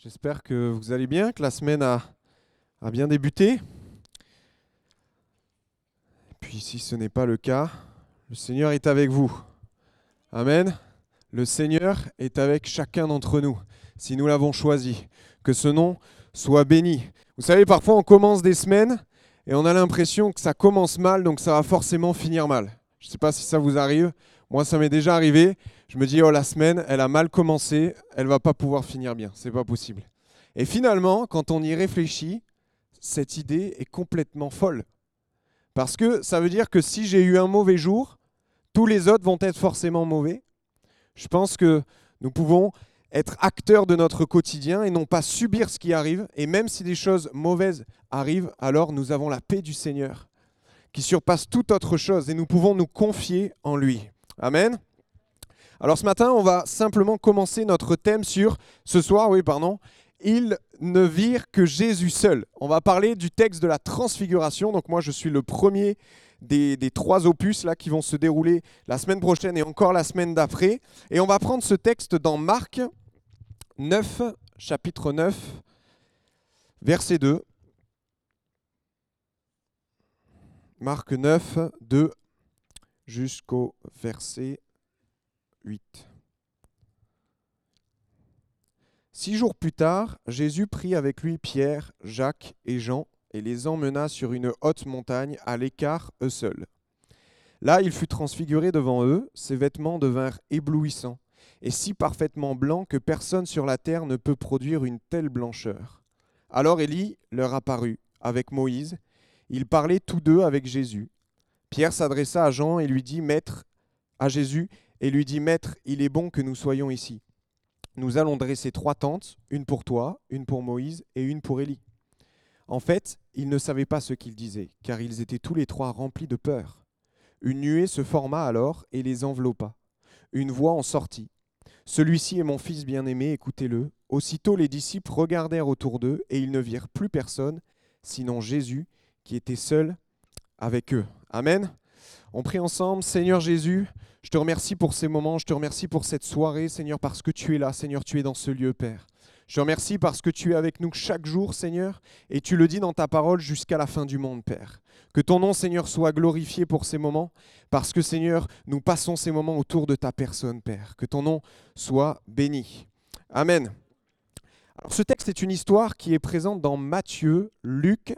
J'espère que vous allez bien, que la semaine a, bien débuté. Et puis si ce n'est pas le cas, le Seigneur est avec vous. Amen. Le Seigneur est avec chacun d'entre nous, si nous l'avons choisi. Que ce nom soit béni. Vous savez, parfois on commence des semaines et on a l'impression que ça commence mal, donc ça va forcément finir mal. Je ne sais pas si ça vous arrive. Moi, ça m'est déjà arrivé. Je me dis, oh, la semaine, elle a mal commencé, elle va pas pouvoir finir bien. C'est pas possible. Et finalement, quand on y réfléchit, cette idée est complètement folle. Parce que ça veut dire que si j'ai eu un mauvais jour, tous les autres vont être forcément mauvais. Je pense que nous pouvons être acteurs de notre quotidien et non pas subir ce qui arrive. Et même si des choses mauvaises arrivent, alors nous avons la paix du Seigneur qui surpasse toute autre chose et nous pouvons nous confier en lui. Amen. Alors ce matin, on va simplement commencer notre thème sur ce soir, oui, pardon. Ils ne virent que Jésus seul. On va parler du texte de la transfiguration. Donc moi, je suis le premier des, des, trois opus là qui vont se dérouler la semaine prochaine et encore la semaine d'après. Et on va prendre ce texte dans Marc 9, chapitre 9, verset 2. Marc 9, 2 jusqu'au verset 8. Six jours plus tard, Jésus prit avec lui Pierre, Jacques et Jean et les emmena sur une haute montagne à l'écart eux seuls. Là, il fut transfiguré devant eux, ses vêtements devinrent éblouissants et si parfaitement blancs que personne sur la terre ne peut produire une telle blancheur. Alors Élie leur apparut avec Moïse, ils parlaient tous deux avec Jésus. Pierre s'adressa à Jean et lui dit Maître, à Jésus, et lui dit Maître, il est bon que nous soyons ici. Nous allons dresser trois tentes, une pour toi, une pour Moïse et une pour Élie. En fait, ils ne savaient pas ce qu'ils disaient, car ils étaient tous les trois remplis de peur. Une nuée se forma alors et les enveloppa. Une voix en sortit. Celui-ci est mon fils bien-aimé, écoutez-le. Aussitôt les disciples regardèrent autour d'eux, et ils ne virent plus personne, sinon Jésus, qui était seul avec eux. Amen. On prie ensemble, Seigneur Jésus, je te remercie pour ces moments, je te remercie pour cette soirée, Seigneur, parce que tu es là, Seigneur, tu es dans ce lieu, Père. Je te remercie parce que tu es avec nous chaque jour, Seigneur, et tu le dis dans ta parole jusqu'à la fin du monde, Père. Que ton nom, Seigneur, soit glorifié pour ces moments, parce que, Seigneur, nous passons ces moments autour de ta personne, Père. Que ton nom soit béni. Amen. Alors, ce texte est une histoire qui est présente dans Matthieu, Luc,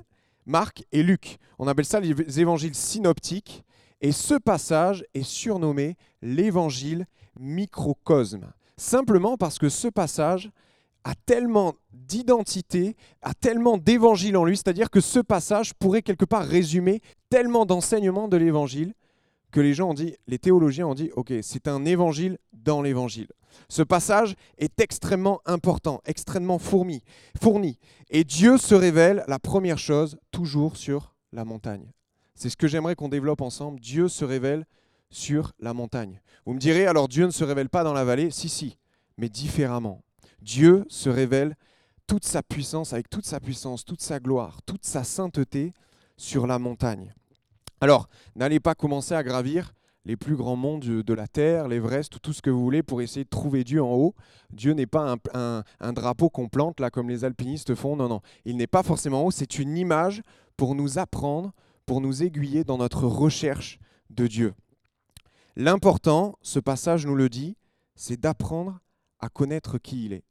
Marc et Luc. On appelle ça les évangiles synoptiques. Et ce passage est surnommé l'évangile microcosme. Simplement parce que ce passage a tellement d'identité, a tellement d'évangile en lui, c'est-à-dire que ce passage pourrait quelque part résumer tellement d'enseignements de l'évangile que les gens ont dit, les théologiens ont dit, ok, c'est un évangile dans l'évangile. Ce passage est extrêmement important, extrêmement fourni, fourni. Et Dieu se révèle, la première chose, toujours sur la montagne. C'est ce que j'aimerais qu'on développe ensemble. Dieu se révèle sur la montagne. Vous me direz, alors Dieu ne se révèle pas dans la vallée? Si, si, mais différemment. Dieu se révèle toute sa puissance, avec toute sa puissance, toute sa gloire, toute sa sainteté sur la montagne. Alors, n'allez pas commencer à gravir les plus grands monts de la terre, l'Everest, tout ce que vous voulez pour essayer de trouver Dieu en haut. Dieu n'est pas un, drapeau qu'on plante là comme les alpinistes font. Non, non, il n'est pas forcément haut. C'est une image pour nous apprendre, pour nous aiguiller dans notre recherche de Dieu. L'important, ce passage nous le dit, c'est d'apprendre à connaître qui il est.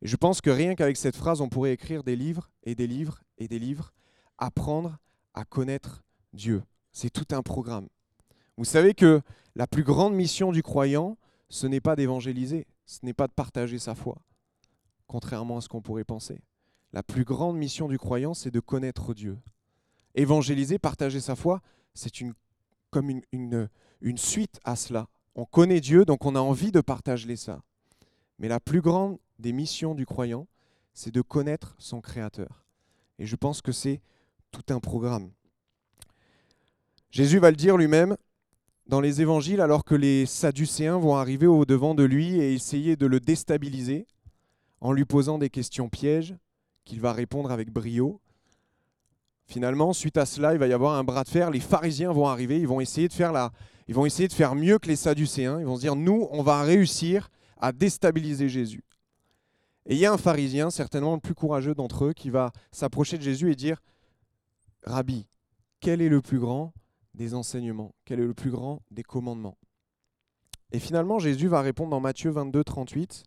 Je pense que rien qu'avec cette phrase, on pourrait écrire des livres et des livres et des livres. Apprendre à connaître Dieu. C'est tout un programme. Vous savez que la plus grande mission du croyant, ce n'est pas d'évangéliser, ce n'est pas de partager sa foi, contrairement à ce qu'on pourrait penser. La plus grande mission du croyant, c'est de connaître Dieu. Évangéliser, partager sa foi, c'est une, comme une, suite à cela. On connaît Dieu, donc on a envie de partager ça. Mais la plus grande des missions du croyant, c'est de connaître son Créateur. Et je pense que c'est tout un programme. Jésus va le dire lui-même dans les évangiles alors que les Sadducéens vont arriver au devant de lui et essayer de le déstabiliser en lui posant des questions pièges qu'il va répondre avec brio. Finalement, suite à cela, il va y avoir un bras de fer. Les pharisiens vont arriver, ils vont essayer de faire la, ils vont essayer de faire mieux que les Sadducéens. Ils vont se dire nous, on va réussir à déstabiliser Jésus. Et il y a un pharisien, certainement le plus courageux d'entre eux, qui va s'approcher de Jésus et dire Rabbi, quel est le plus grand des enseignements Quel est le plus grand des commandements Et finalement, Jésus va répondre dans Matthieu 22, 38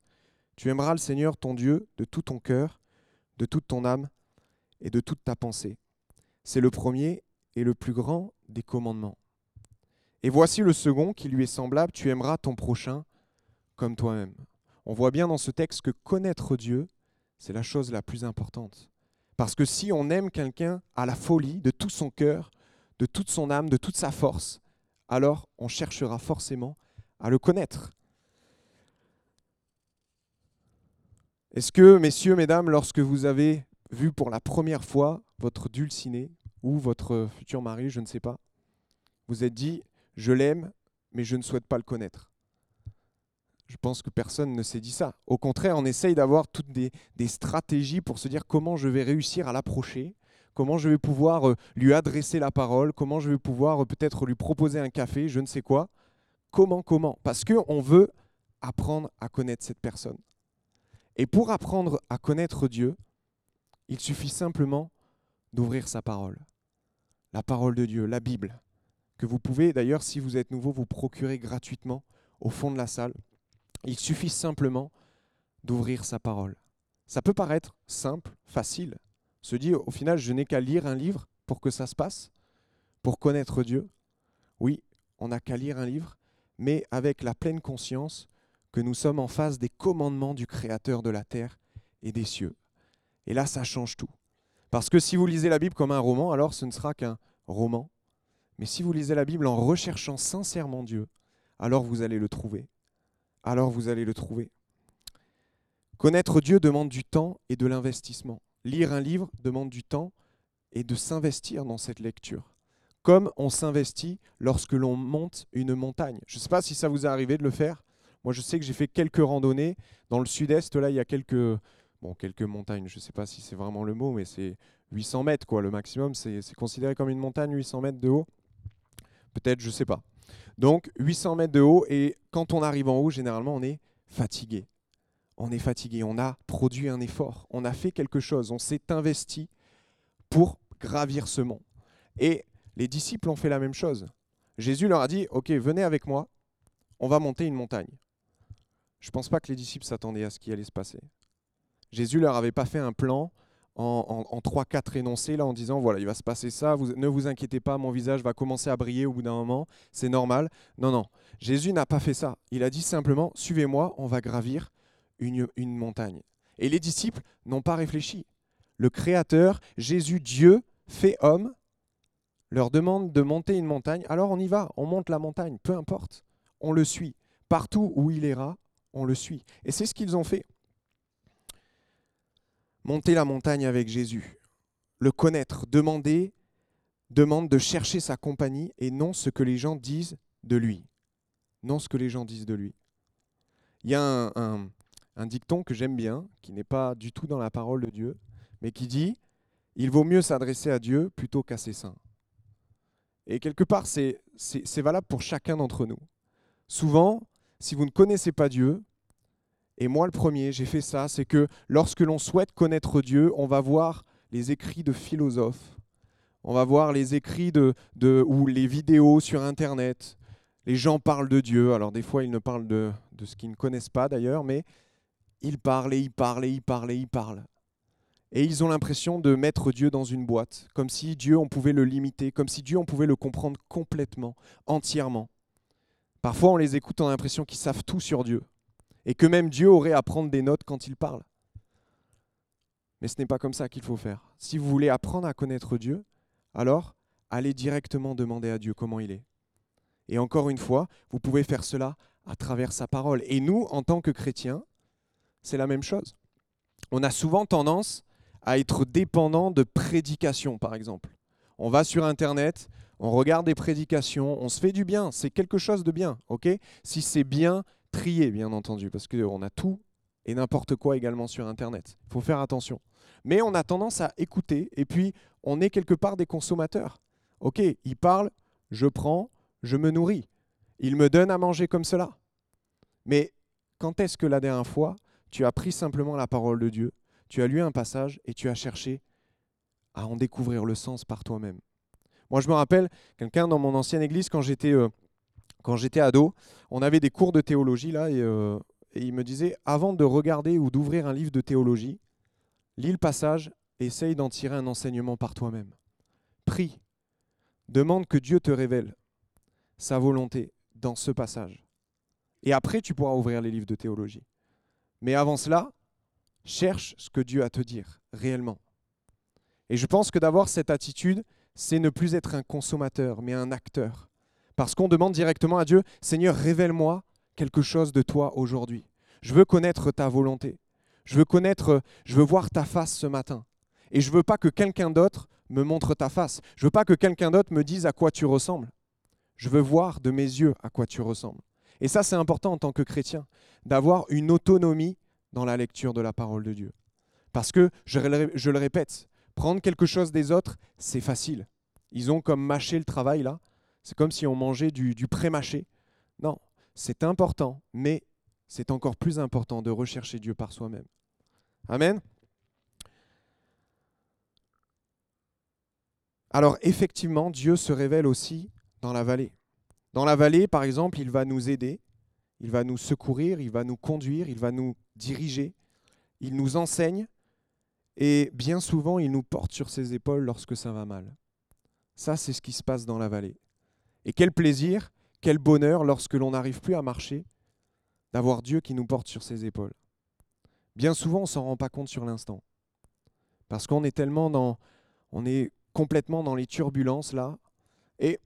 Tu aimeras le Seigneur ton Dieu de tout ton cœur, de toute ton âme et de toute ta pensée. C'est le premier et le plus grand des commandements. Et voici le second qui lui est semblable Tu aimeras ton prochain comme toi-même. On voit bien dans ce texte que connaître Dieu, c'est la chose la plus importante. Parce que si on aime quelqu'un à la folie, de tout son cœur, de toute son âme, de toute sa force, alors on cherchera forcément à le connaître. Est-ce que, messieurs, mesdames, lorsque vous avez vu pour la première fois votre dulciné ou votre futur mari, je ne sais pas, vous êtes dit, je l'aime, mais je ne souhaite pas le connaître je pense que personne ne s'est dit ça. Au contraire, on essaye d'avoir toutes des, stratégies pour se dire comment je vais réussir à l'approcher, comment je vais pouvoir euh, lui adresser la parole, comment je vais pouvoir euh, peut-être lui proposer un café, je ne sais quoi. Comment, comment? Parce qu'on veut apprendre à connaître cette personne. Et pour apprendre à connaître Dieu, il suffit simplement d'ouvrir sa parole. La parole de Dieu, la Bible, que vous pouvez d'ailleurs, si vous êtes nouveau, vous procurer gratuitement au fond de la salle. Il suffit simplement d'ouvrir sa parole. Ça peut paraître simple, facile. Se dire, au final, je n'ai qu'à lire un livre pour que ça se passe, pour connaître Dieu. Oui, on n'a qu'à lire un livre, mais avec la pleine conscience que nous sommes en face des commandements du Créateur de la terre et des cieux. Et là, ça change tout. Parce que si vous lisez la Bible comme un roman, alors ce ne sera qu'un roman. Mais si vous lisez la Bible en recherchant sincèrement Dieu, alors vous allez le trouver alors vous allez le trouver. Connaître Dieu demande du temps et de l'investissement. Lire un livre demande du temps et de s'investir dans cette lecture. Comme on s'investit lorsque l'on monte une montagne. Je ne sais pas si ça vous est arrivé de le faire. Moi, je sais que j'ai fait quelques randonnées. Dans le sud-est, là, il y a quelques, quelques montagnes. Je ne sais pas si c'est vraiment le mot, mais c'est 800 mètres, quoi. Le maximum, c'est considéré comme une montagne, 800 mètres de haut. Peut-être, je ne sais pas. Donc 800 mètres de haut et quand on arrive en haut, généralement on est fatigué. On est fatigué, on a produit un effort, on a fait quelque chose, on s'est investi pour gravir ce mont. Et les disciples ont fait la même chose. Jésus leur a dit, OK, venez avec moi, on va monter une montagne. Je ne pense pas que les disciples s'attendaient à ce qui allait se passer. Jésus leur avait pas fait un plan en, trois, quatre énoncés, là, en disant voilà, il va se passer ça, ne vous inquiétez pas, mon visage va commencer à briller au bout d'un moment, c'est normal. Non, non, Jésus n'a pas fait ça. Il a dit simplement suivez-moi, on va gravir une, montagne. Et les disciples n'ont pas réfléchi. Le Créateur, Jésus, Dieu, fait homme, leur demande de monter une montagne, alors on y va, on monte la montagne, peu importe, on le suit. Partout où il ira, on le suit. Et c'est ce qu'ils ont fait. Monter la montagne avec Jésus, le connaître, demander, demande de chercher sa compagnie et non ce que les gens disent de lui. Non ce que les gens disent de lui. Il y a un dicton que j'aime bien, qui n'est pas du tout dans la parole de Dieu, mais qui dit Il vaut mieux s'adresser à Dieu plutôt qu'à ses saints. Et quelque part, c'est valable pour chacun d'entre nous. Souvent, si vous ne connaissez pas Dieu, et moi, le premier, j'ai fait ça, c'est que lorsque l'on souhaite connaître Dieu, on va voir les écrits de philosophes, on va voir les écrits de, ou les vidéos sur Internet. Les gens parlent de Dieu. Alors des fois, ils ne parlent de, de ce qu'ils ne connaissent pas d'ailleurs, mais ils parlent et ils parlent et ils parlent et ils parlent. Et ils ont l'impression de mettre Dieu dans une boîte, comme si Dieu, on pouvait le limiter, comme si Dieu, on pouvait le comprendre complètement, entièrement. Parfois, on les écoute, on a l'impression qu'ils savent tout sur Dieu et que même Dieu aurait à prendre des notes quand il parle. Mais ce n'est pas comme ça qu'il faut faire. Si vous voulez apprendre à connaître Dieu, alors allez directement demander à Dieu comment il est. Et encore une fois, vous pouvez faire cela à travers sa parole. Et nous, en tant que chrétiens, c'est la même chose. On a souvent tendance à être dépendant de prédications, par exemple. On va sur Internet, on regarde des prédications, on se fait du bien, c'est quelque chose de bien, ok? Si c'est bien trier, bien entendu, parce qu'on a tout et n'importe quoi également sur Internet. Il faut faire attention. Mais on a tendance à écouter, et puis on est quelque part des consommateurs. Ok, il parle, je prends, je me nourris. Il me donne à manger comme cela. Mais quand est-ce que la dernière fois, tu as pris simplement la parole de Dieu, tu as lu un passage et tu as cherché à en découvrir le sens par toi-même. Moi, je me rappelle, quelqu'un dans mon ancienne église, quand j'étais euh, ado, on avait des cours de théologie là, et, euh, il me disait, avant de regarder ou d'ouvrir un livre de théologie, lis le passage essaye d'en tirer un enseignement par toi-même. Prie, demande que Dieu te révèle sa volonté dans ce passage. Et après, tu pourras ouvrir les livres de théologie. Mais avant cela, cherche ce que Dieu a à te dire réellement. Et je pense que d'avoir cette attitude, c'est ne plus être un consommateur, mais un acteur. Parce qu'on demande directement à Dieu, Seigneur, révèle-moi quelque chose de toi aujourd'hui. Je veux connaître ta volonté. Je veux connaître, je veux voir ta face ce matin. Et je veux pas que quelqu'un d'autre me montre ta face. Je veux pas que quelqu'un d'autre me dise à quoi tu ressembles. Je veux voir de mes yeux à quoi tu ressembles. Et ça, c'est important en tant que chrétien, d'avoir une autonomie dans la lecture de la parole de Dieu. Parce que, je, le répète, prendre quelque chose des autres, c'est facile. Ils ont comme mâché le travail là. C'est comme si on mangeait du, du pré-mâché. Non, c'est important, mais c'est encore plus important de rechercher Dieu par soi-même. Amen. Alors effectivement, Dieu se révèle aussi dans la vallée. Dans la vallée, par exemple, il va nous aider, il va nous secourir, il va nous conduire, il va nous diriger, il nous enseigne, et bien souvent, il nous porte sur ses épaules lorsque ça va mal. Ça, c'est ce qui se passe dans la vallée. Et quel plaisir, quel bonheur lorsque l'on n'arrive plus à marcher, d'avoir Dieu qui nous porte sur ses épaules. Bien souvent, on ne s'en rend pas compte sur l'instant. Parce qu'on est tellement dans... On est complètement dans les turbulences là, et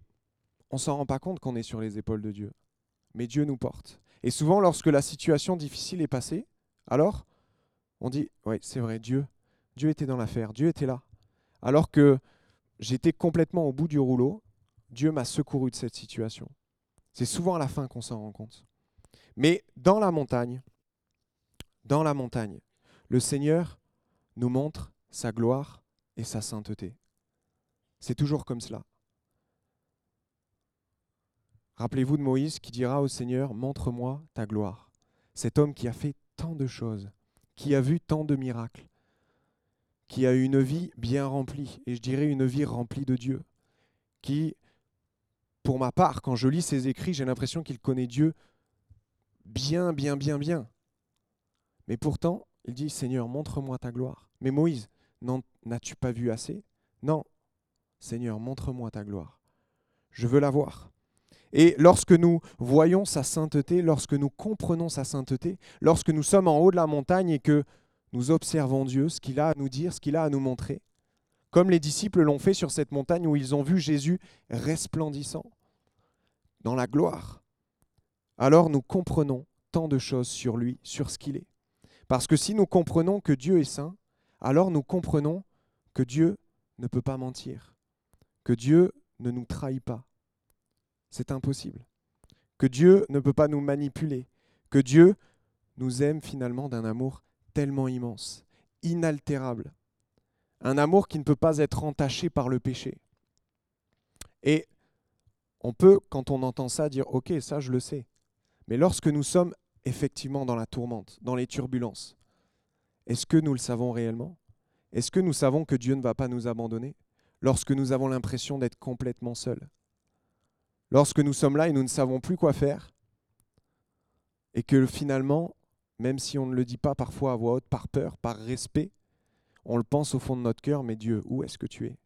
on s'en rend pas compte qu'on est sur les épaules de Dieu. Mais Dieu nous porte. Et souvent, lorsque la situation difficile est passée, alors on dit, oui, c'est vrai, Dieu, Dieu était dans l'affaire, Dieu était là. Alors que j'étais complètement au bout du rouleau, Dieu m'a secouru de cette situation. C'est souvent à la fin qu'on s'en rend compte. Mais dans la montagne, dans la montagne, le Seigneur nous montre sa gloire et sa sainteté. C'est toujours comme cela. Rappelez-vous de Moïse qui dira au Seigneur, montre-moi ta gloire. Cet homme qui a fait tant de choses, qui a vu tant de miracles, qui a eu une vie bien remplie, et je dirais une vie remplie de Dieu, qui, pour ma part, quand je lis ses écrits, j'ai l'impression qu'il connaît Dieu bien, bien, bien, bien. Mais pourtant, il dit, Seigneur, montre-moi ta gloire. Mais Moïse, n'as-tu pas vu assez? Non. Seigneur, montre-moi ta gloire. Je veux la voir. Et lorsque nous voyons sa sainteté, lorsque nous comprenons sa sainteté, lorsque nous sommes en haut de la montagne et que nous observons Dieu, ce qu'il a à nous dire, ce qu'il a à nous montrer, comme les disciples l'ont fait sur cette montagne où ils ont vu Jésus resplendissant dans la gloire, alors nous comprenons tant de choses sur lui, sur ce qu'il est. Parce que si nous comprenons que Dieu est saint, alors nous comprenons que Dieu ne peut pas mentir, que Dieu ne nous trahit pas, c'est impossible. Que Dieu ne peut pas nous manipuler, que Dieu nous aime finalement d'un amour tellement immense, inaltérable, un amour qui ne peut pas être entaché par le péché. Et on peut, quand on entend ça, dire Ok, ça je le sais. Mais lorsque nous sommes effectivement dans la tourmente, dans les turbulences, est-ce que nous le savons réellement? Est-ce que nous savons que Dieu ne va pas nous abandonner? Lorsque nous avons l'impression d'être complètement seuls lorsque nous sommes là et nous ne savons plus quoi faire, et que finalement, même si on ne le dit pas parfois à voix haute, par peur, par respect, on le pense au fond de notre cœur, mais Dieu, où est-ce que tu es?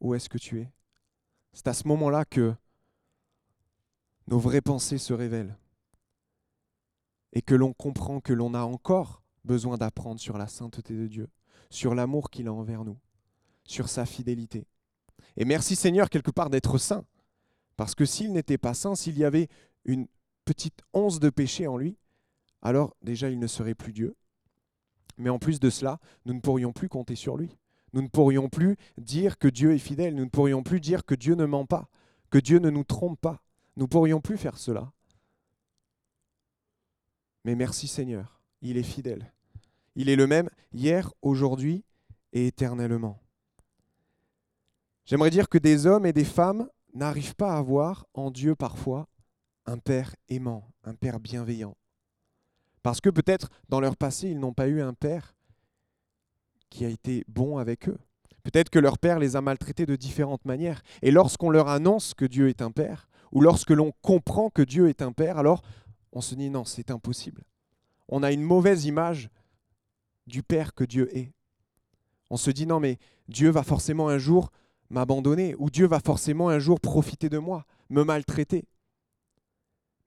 Où est-ce que tu es? C'est à ce moment-là que nos vraies pensées se révèlent. Et que l'on comprend que l'on a encore besoin d'apprendre sur la sainteté de Dieu, sur l'amour qu'il a envers nous, sur sa fidélité. Et merci Seigneur quelque part d'être saint, parce que s'il n'était pas saint, s'il y avait une petite once de péché en lui, alors déjà il ne serait plus Dieu. Mais en plus de cela, nous ne pourrions plus compter sur lui. Nous ne pourrions plus dire que Dieu est fidèle. Nous ne pourrions plus dire que Dieu ne ment pas, que Dieu ne nous trompe pas. Nous ne pourrions plus faire cela. Mais merci Seigneur, il est fidèle. Il est le même hier, aujourd'hui et éternellement. J'aimerais dire que des hommes et des femmes n'arrive pas à voir en Dieu parfois un Père aimant, un Père bienveillant. Parce que peut-être dans leur passé, ils n'ont pas eu un père qui a été bon avec eux. Peut-être que leur père les a maltraités de différentes manières. Et lorsqu'on leur annonce que Dieu est un père, ou lorsque l'on comprend que Dieu est un père, alors on se dit non, c'est impossible. On a une mauvaise image du père que Dieu est. On se dit non, mais Dieu va forcément un jour m'abandonner, ou Dieu va forcément un jour profiter de moi, me maltraiter.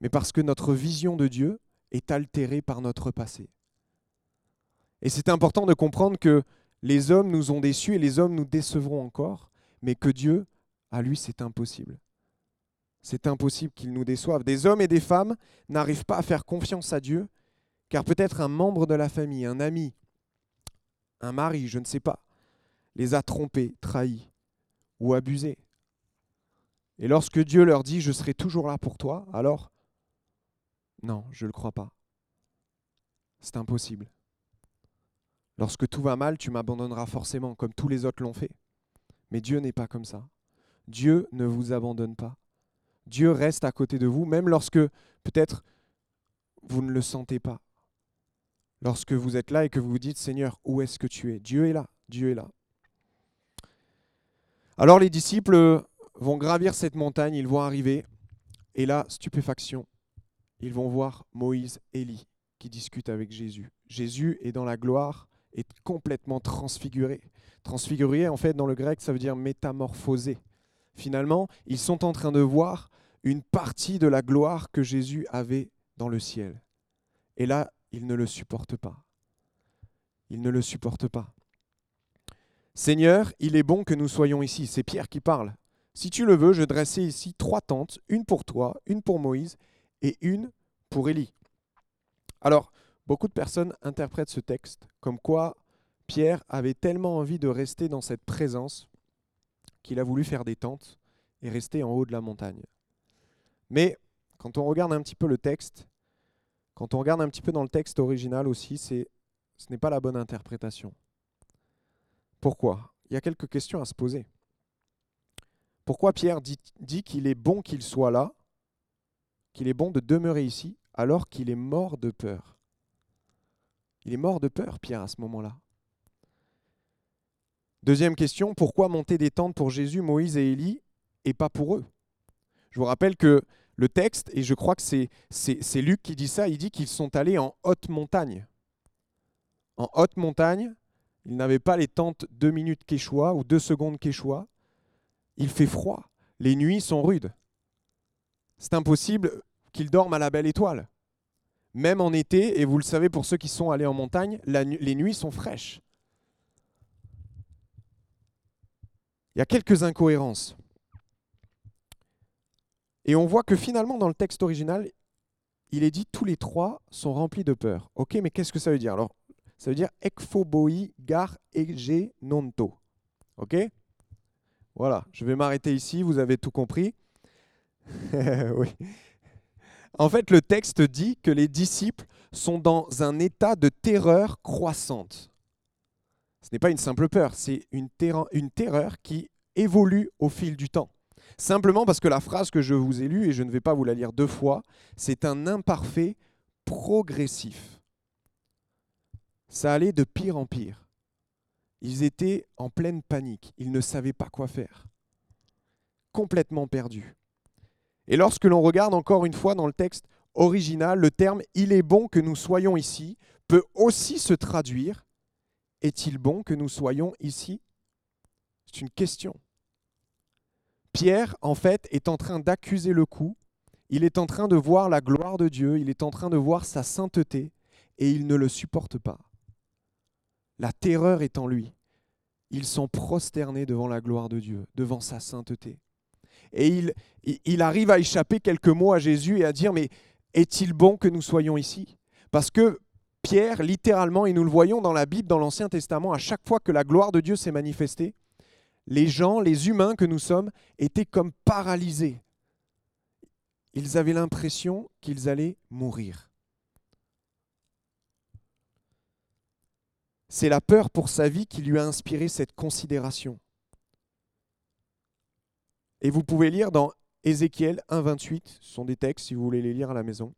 Mais parce que notre vision de Dieu est altérée par notre passé. Et c'est important de comprendre que les hommes nous ont déçus et les hommes nous décevront encore, mais que Dieu, à lui, c'est impossible. C'est impossible qu'il nous déçoive. Des hommes et des femmes n'arrivent pas à faire confiance à Dieu, car peut-être un membre de la famille, un ami, un mari, je ne sais pas, les a trompés, trahis ou abusés. Et lorsque Dieu leur dit ⁇ Je serai toujours là pour toi ⁇ alors, non, je ne le crois pas. C'est impossible. Lorsque tout va mal, tu m'abandonneras forcément, comme tous les autres l'ont fait. Mais Dieu n'est pas comme ça. Dieu ne vous abandonne pas. Dieu reste à côté de vous, même lorsque peut-être vous ne le sentez pas. Lorsque vous êtes là et que vous vous dites, Seigneur, où est-ce que tu es? Dieu est là, Dieu est là. Alors les disciples vont gravir cette montagne, ils vont arriver, et là, stupéfaction, ils vont voir Moïse, Élie, qui discutent avec Jésus. Jésus est dans la gloire, est complètement transfiguré. Transfiguré, en fait, dans le grec, ça veut dire métamorphosé. Finalement, ils sont en train de voir une partie de la gloire que Jésus avait dans le ciel. Et là, ils ne le supportent pas. Ils ne le supportent pas. Seigneur, il est bon que nous soyons ici. C'est Pierre qui parle. Si tu le veux, je dressais ici trois tentes, une pour toi, une pour Moïse et une pour Élie. Alors, Beaucoup de personnes interprètent ce texte comme quoi Pierre avait tellement envie de rester dans cette présence qu'il a voulu faire des tentes et rester en haut de la montagne. Mais quand on regarde un petit peu le texte, quand on regarde un petit peu dans le texte original aussi, ce n'est pas la bonne interprétation. Pourquoi? Il y a quelques questions à se poser. Pourquoi Pierre dit, qu'il est bon qu'il soit là, qu'il est bon de demeurer ici, alors qu'il est mort de peur? Il est mort de peur, Pierre, à ce moment-là. Deuxième question, pourquoi monter des tentes pour Jésus, Moïse et Élie et pas pour eux? Je vous rappelle que le texte, et je crois que c'est Luc qui dit ça, il dit qu'ils sont allés en haute montagne. En haute montagne, ils n'avaient pas les tentes deux minutes quechua ou deux secondes quechua. Il fait froid, les nuits sont rudes. C'est impossible qu'ils dorment à la belle étoile. Même en été, et vous le savez pour ceux qui sont allés en montagne, les nuits sont fraîches. Il y a quelques incohérences. Et on voit que finalement, dans le texte original, il est dit tous les trois sont remplis de peur. Ok, mais qu'est-ce que ça veut dire? Alors, ça veut dire ekphoboi gar ege nonto. Ok? Voilà, je vais m'arrêter ici, vous avez tout compris. oui. En fait, le texte dit que les disciples sont dans un état de terreur croissante. Ce n'est pas une simple peur, c'est une, terreur, qui évolue au fil du temps. Simplement parce que la phrase que je vous ai lue, et je ne vais pas vous la lire deux fois, c'est un imparfait progressif. Ça allait de pire en pire. Ils étaient en pleine panique, ils ne savaient pas quoi faire. Complètement perdus. Et lorsque l'on regarde encore une fois dans le texte original, le terme Il est bon que nous soyons ici peut aussi se traduire Est-il bon que nous soyons ici? C'est une question. Pierre, en fait, est en train d'accuser le coup. Il est en train de voir la gloire de Dieu, il est en train de voir sa sainteté, et il ne le supporte pas. La terreur est en lui. Ils sont prosternés devant la gloire de Dieu, devant sa sainteté et il, il arrive à échapper quelques mots à Jésus et à dire, mais est-il bon que nous soyons ici? Parce que Pierre, littéralement, et nous le voyons dans la Bible, dans l'Ancien Testament, à chaque fois que la gloire de Dieu s'est manifestée, les gens, les humains que nous sommes, étaient comme paralysés. Ils avaient l'impression qu'ils allaient mourir. C'est la peur pour sa vie qui lui a inspiré cette considération. Et vous pouvez lire dans Ézéchiel 1.28, ce sont des textes si vous voulez les lire à la maison.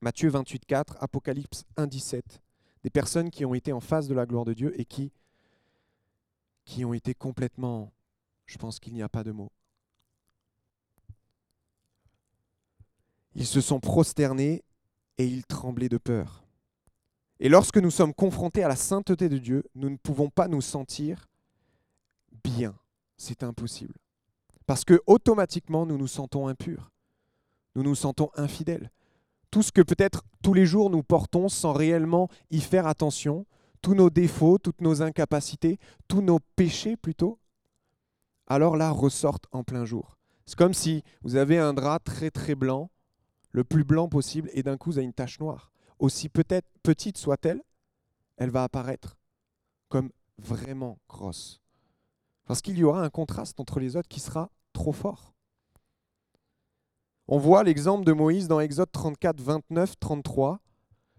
Matthieu 28, 4, Apocalypse 1, 17. Des personnes qui ont été en face de la gloire de Dieu et qui, qui ont été complètement, je pense qu'il n'y a pas de mots. Ils se sont prosternés et ils tremblaient de peur. Et lorsque nous sommes confrontés à la sainteté de Dieu, nous ne pouvons pas nous sentir bien. C'est impossible. Parce que automatiquement, nous nous sentons impurs. Nous nous sentons infidèles. Tout ce que peut-être tous les jours nous portons sans réellement y faire attention, tous nos défauts, toutes nos incapacités, tous nos péchés plutôt, alors là ressortent en plein jour. C'est comme si vous avez un drap très très blanc, le plus blanc possible, et d'un coup vous avez une tache noire. Aussi peut-être petite soit-elle, elle va apparaître comme vraiment grosse. Parce qu'il y aura un contraste entre les autres qui sera trop fort. On voit l'exemple de Moïse dans Exode 34, 29, 33,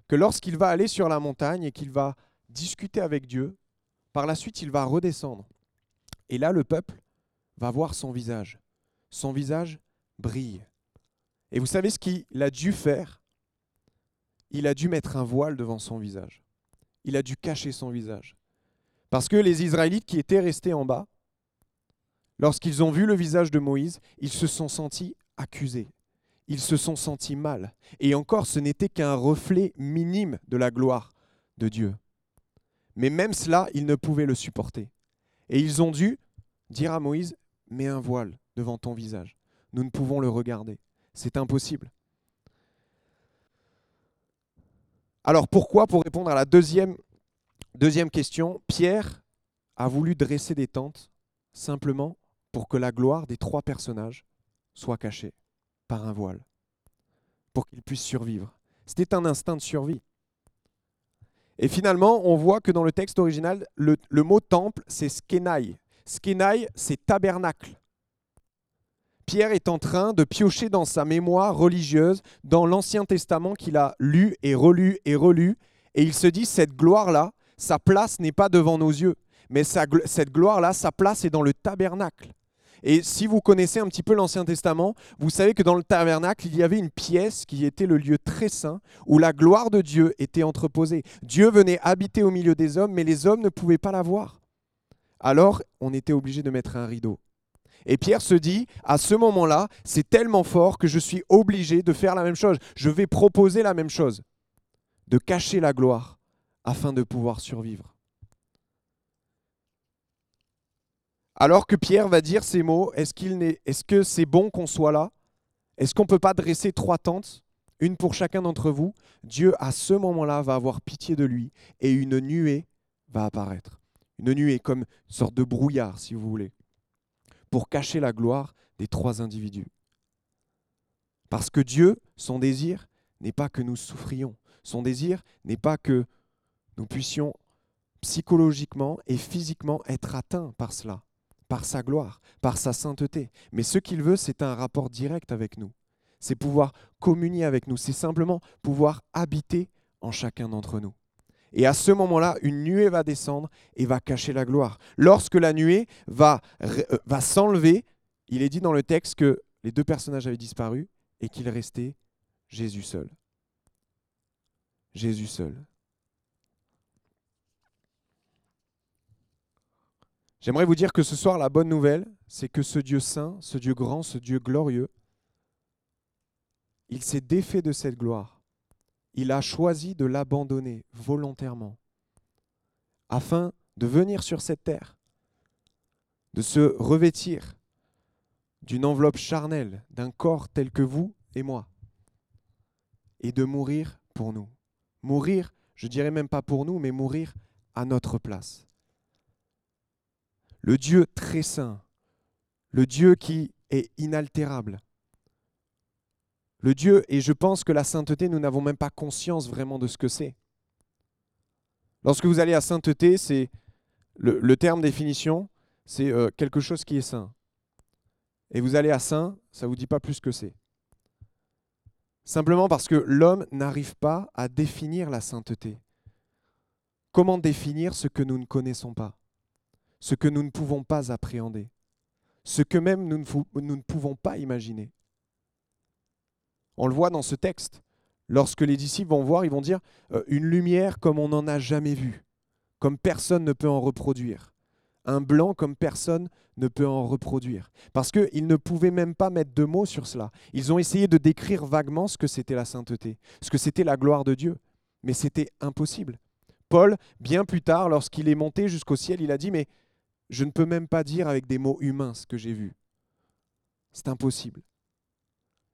que lorsqu'il va aller sur la montagne et qu'il va discuter avec Dieu, par la suite il va redescendre. Et là, le peuple va voir son visage. Son visage brille. Et vous savez ce qu'il a dû faire Il a dû mettre un voile devant son visage. Il a dû cacher son visage. Parce que les Israélites qui étaient restés en bas, lorsqu'ils ont vu le visage de Moïse, ils se sont sentis accusés. Ils se sont sentis mal. Et encore, ce n'était qu'un reflet minime de la gloire de Dieu. Mais même cela, ils ne pouvaient le supporter. Et ils ont dû dire à Moïse, mets un voile devant ton visage. Nous ne pouvons le regarder. C'est impossible. Alors pourquoi Pour répondre à la deuxième, question, Pierre a voulu dresser des tentes simplement pour que la gloire des trois personnages soit cachée par un voile, pour qu'ils puissent survivre. C'était un instinct de survie. Et finalement, on voit que dans le texte original, le, mot temple, c'est skenai. Skenai, c'est tabernacle. Pierre est en train de piocher dans sa mémoire religieuse, dans l'Ancien Testament qu'il a lu et relu et relu, et il se dit, cette gloire-là, sa place n'est pas devant nos yeux, mais cette gloire-là, sa place est dans le tabernacle. Et si vous connaissez un petit peu l'Ancien Testament, vous savez que dans le tabernacle, il y avait une pièce qui était le lieu très saint où la gloire de Dieu était entreposée. Dieu venait habiter au milieu des hommes, mais les hommes ne pouvaient pas la voir. Alors, on était obligé de mettre un rideau. Et Pierre se dit, à ce moment-là, c'est tellement fort que je suis obligé de faire la même chose. Je vais proposer la même chose, de cacher la gloire afin de pouvoir survivre. Alors que Pierre va dire ces mots, est-ce, qu'il est-ce que c'est bon qu'on soit là? Est-ce qu'on ne peut pas dresser trois tentes, une pour chacun d'entre vous? Dieu, à ce moment-là, va avoir pitié de lui et une nuée va apparaître. Une nuée comme une sorte de brouillard, si vous voulez, pour cacher la gloire des trois individus. Parce que Dieu, son désir n'est pas que nous souffrions. Son désir n'est pas que nous puissions psychologiquement et physiquement être atteints par cela par sa gloire, par sa sainteté. Mais ce qu'il veut, c'est un rapport direct avec nous. C'est pouvoir communier avec nous. C'est simplement pouvoir habiter en chacun d'entre nous. Et à ce moment-là, une nuée va descendre et va cacher la gloire. Lorsque la nuée va, euh, va s'enlever, il est dit dans le texte que les deux personnages avaient disparu et qu'il restait Jésus seul. Jésus seul. J'aimerais vous dire que ce soir, la bonne nouvelle, c'est que ce Dieu saint, ce Dieu grand, ce Dieu glorieux, il s'est défait de cette gloire. Il a choisi de l'abandonner volontairement afin de venir sur cette terre, de se revêtir d'une enveloppe charnelle, d'un corps tel que vous et moi, et de mourir pour nous. Mourir, je dirais même pas pour nous, mais mourir à notre place le Dieu très saint, le Dieu qui est inaltérable. Le Dieu, et je pense que la sainteté, nous n'avons même pas conscience vraiment de ce que c'est. Lorsque vous allez à sainteté, c'est le, terme définition, c'est euh, quelque chose qui est saint. Et vous allez à saint, ça ne vous dit pas plus que c'est. Simplement parce que l'homme n'arrive pas à définir la sainteté. Comment définir ce que nous ne connaissons pas? Ce que nous ne pouvons pas appréhender, ce que même nous ne, nous ne pouvons pas imaginer? On le voit dans ce texte. Lorsque les disciples vont voir, ils vont dire euh, une lumière comme on n'en a jamais vu, comme personne ne peut en reproduire. Un blanc comme personne ne peut en reproduire. Parce qu'ils ne pouvaient même pas mettre de mots sur cela. Ils ont essayé de décrire vaguement ce que c'était la sainteté, ce que c'était la gloire de Dieu. Mais c'était impossible. Paul, bien plus tard, lorsqu'il est monté jusqu'au ciel, il a dit, mais je ne peux même pas dire avec des mots humains ce que j'ai vu. C'est impossible.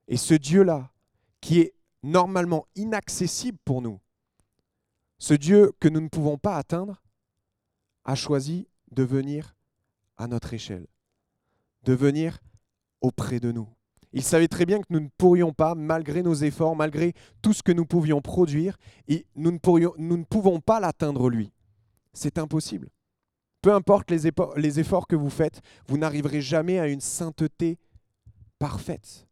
Et ce Dieu-là, qui est normalement inaccessible pour nous, ce Dieu que nous ne pouvons pas atteindre, a choisi de venir à notre échelle, de venir auprès de nous. Il savait très bien que nous ne pourrions pas, malgré nos efforts, malgré tout ce que nous pouvions produire, et nous, ne pouvons pas l'atteindre lui. C'est impossible. Peu importe les efforts que vous faites, vous n'arriverez jamais à une sainteté parfaite.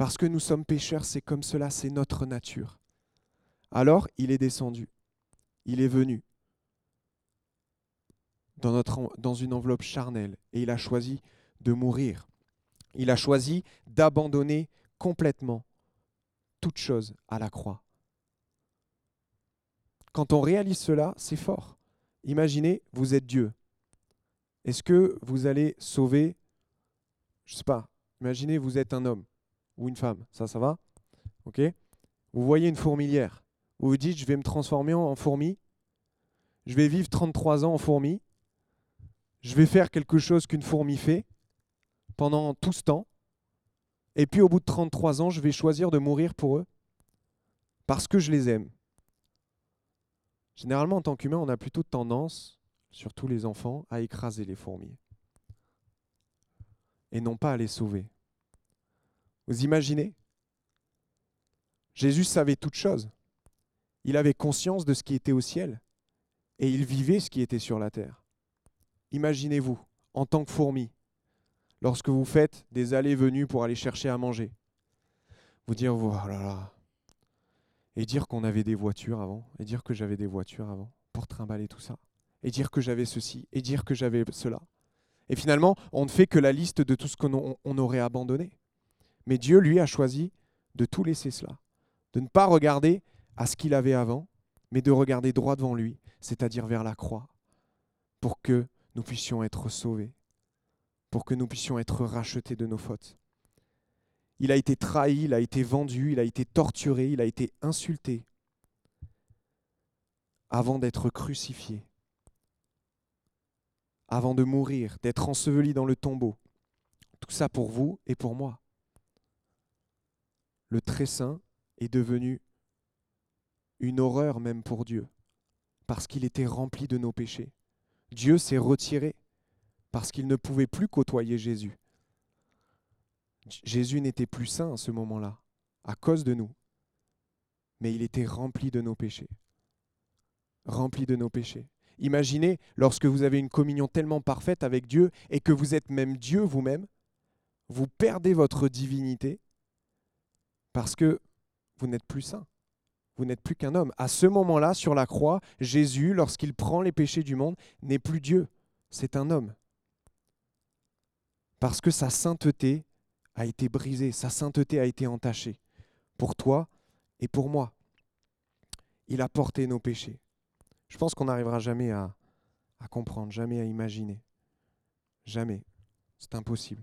Parce que nous sommes pécheurs, c'est comme cela, c'est notre nature. Alors il est descendu, il est venu dans, notre, dans une enveloppe charnelle et il a choisi de mourir. Il a choisi d'abandonner complètement toute chose à la croix. Quand on réalise cela, c'est fort. Imaginez, vous êtes Dieu. Est-ce que vous allez sauver, je ne sais pas, imaginez, vous êtes un homme ou une femme, ça, ça va Ok Vous voyez une fourmilière. Vous vous dites, je vais me transformer en fourmi. Je vais vivre 33 ans en fourmi. Je vais faire quelque chose qu'une fourmi fait pendant tout ce temps. Et puis au bout de 33 ans, je vais choisir de mourir pour eux parce que je les aime. Généralement, en tant qu'humain, on a plutôt tendance, surtout les enfants, à écraser les fourmis et non pas à les sauver. Vous imaginez? Jésus savait toutes choses. Il avait conscience de ce qui était au ciel et il vivait ce qui était sur la terre. Imaginez-vous, en tant que fourmi, lorsque vous faites des allées-venues pour aller chercher à manger, vous dire, oh là là, et dire qu'on avait des voitures avant, et dire que j'avais des voitures avant, pour trimballer tout ça, et dire que j'avais ceci, et dire que j'avais cela. Et finalement, on ne fait que la liste de tout ce qu'on on aurait abandonné. Mais Dieu, lui, a choisi de tout laisser cela, de ne pas regarder à ce qu'il avait avant, mais de regarder droit devant lui, c'est-à-dire vers la croix, pour que nous puissions être sauvés, pour que nous puissions être rachetés de nos fautes. Il a été trahi, il a été vendu, il a été torturé, il a été insulté avant d'être crucifié, avant de mourir, d'être enseveli dans le tombeau. Tout ça pour vous et pour moi. Le très saint est devenu une horreur même pour Dieu, parce qu'il était rempli de nos péchés. Dieu s'est retiré parce qu'il ne pouvait plus côtoyer Jésus. Jésus n'était plus saint à ce moment-là, à cause de nous. Mais il était rempli de nos péchés. Rempli de nos péchés. Imaginez lorsque vous avez une communion tellement parfaite avec Dieu et que vous êtes même Dieu vous-même, vous perdez votre divinité parce que vous n'êtes plus saint. Vous n'êtes plus qu'un homme. À ce moment-là, sur la croix, Jésus, lorsqu'il prend les péchés du monde, n'est plus Dieu, c'est un homme. Parce que sa sainteté a été brisé, sa sainteté a été entachée pour toi et pour moi. Il a porté nos péchés. Je pense qu'on n'arrivera jamais à, à comprendre, jamais à imaginer. Jamais. C'est impossible.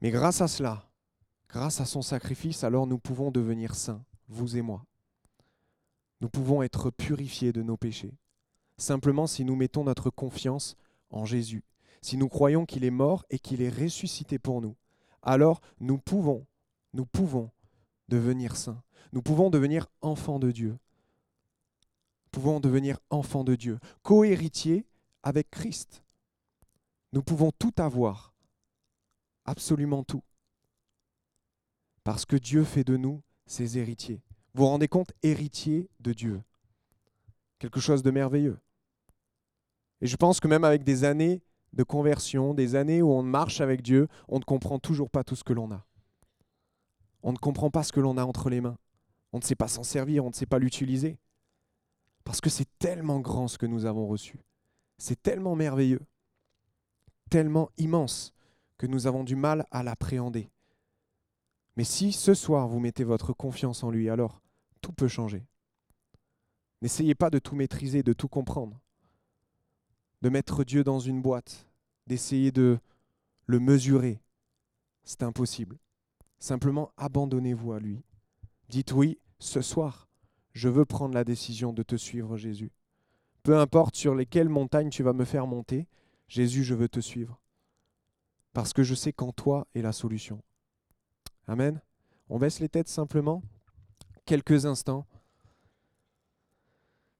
Mais grâce à cela, grâce à son sacrifice, alors nous pouvons devenir saints, vous et moi. Nous pouvons être purifiés de nos péchés, simplement si nous mettons notre confiance en Jésus si nous croyons qu'il est mort et qu'il est ressuscité pour nous, alors nous pouvons, nous pouvons devenir saints. Nous pouvons devenir enfants de Dieu. Nous pouvons devenir enfants de Dieu, co-héritiers avec Christ. Nous pouvons tout avoir, absolument tout, parce que Dieu fait de nous ses héritiers. Vous vous rendez compte, héritiers de Dieu. Quelque chose de merveilleux. Et je pense que même avec des années de conversion, des années où on marche avec Dieu, on ne comprend toujours pas tout ce que l'on a. On ne comprend pas ce que l'on a entre les mains. On ne sait pas s'en servir, on ne sait pas l'utiliser. Parce que c'est tellement grand ce que nous avons reçu. C'est tellement merveilleux, tellement immense que nous avons du mal à l'appréhender. Mais si ce soir vous mettez votre confiance en lui, alors tout peut changer. N'essayez pas de tout maîtriser, de tout comprendre, de mettre Dieu dans une boîte, d'essayer de le mesurer. C'est impossible. Simplement abandonnez-vous à lui. Dites oui, ce soir, je veux prendre la décision de te suivre, Jésus. Peu importe sur lesquelles montagnes tu vas me faire monter, Jésus, je veux te suivre. Parce que je sais qu'en toi est la solution. Amen. On baisse les têtes simplement quelques instants.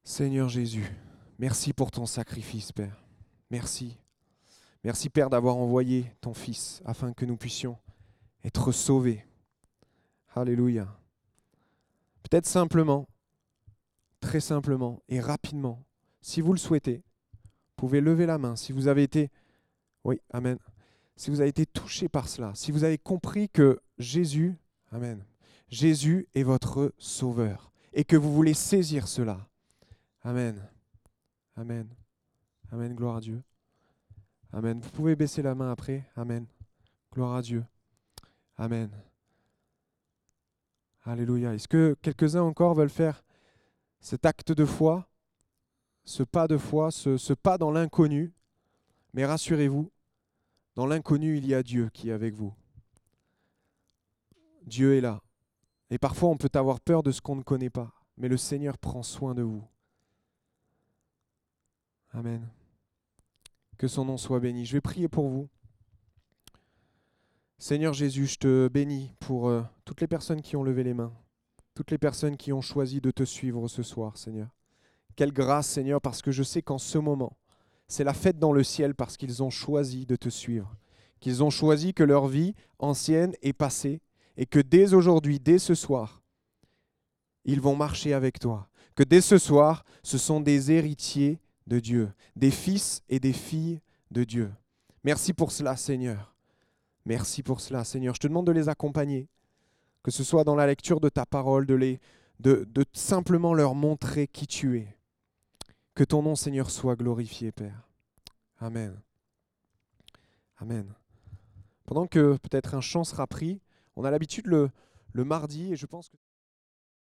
Seigneur Jésus, merci pour ton sacrifice, Père. Merci. Merci, Père, d'avoir envoyé ton Fils afin que nous puissions être sauvés. Alléluia. Peut-être simplement, très simplement et rapidement, si vous le souhaitez, vous pouvez lever la main. Si vous avez été, oui, Amen. Si vous avez été touché par cela, si vous avez compris que Jésus, Amen, Jésus est votre sauveur et que vous voulez saisir cela. Amen. Amen. Amen. Gloire à Dieu. Amen. Vous pouvez baisser la main après. Amen. Gloire à Dieu. Amen. Alléluia. Est-ce que quelques-uns encore veulent faire cet acte de foi, ce pas de foi, ce, ce pas dans l'inconnu? Mais rassurez-vous, dans l'inconnu, il y a Dieu qui est avec vous. Dieu est là. Et parfois, on peut avoir peur de ce qu'on ne connaît pas, mais le Seigneur prend soin de vous. Amen. Que son nom soit béni. Je vais prier pour vous. Seigneur Jésus, je te bénis pour euh, toutes les personnes qui ont levé les mains, toutes les personnes qui ont choisi de te suivre ce soir, Seigneur. Quelle grâce, Seigneur, parce que je sais qu'en ce moment, c'est la fête dans le ciel parce qu'ils ont choisi de te suivre, qu'ils ont choisi que leur vie ancienne est passée et que dès aujourd'hui, dès ce soir, ils vont marcher avec toi, que dès ce soir, ce sont des héritiers de Dieu, des fils et des filles de Dieu. Merci pour cela, Seigneur. Merci pour cela, Seigneur. Je te demande de les accompagner, que ce soit dans la lecture de ta parole, de, les, de, de simplement leur montrer qui tu es. Que ton nom, Seigneur, soit glorifié, Père. Amen. Amen. Pendant que peut-être un chant sera pris, on a l'habitude le, mardi, et je pense que...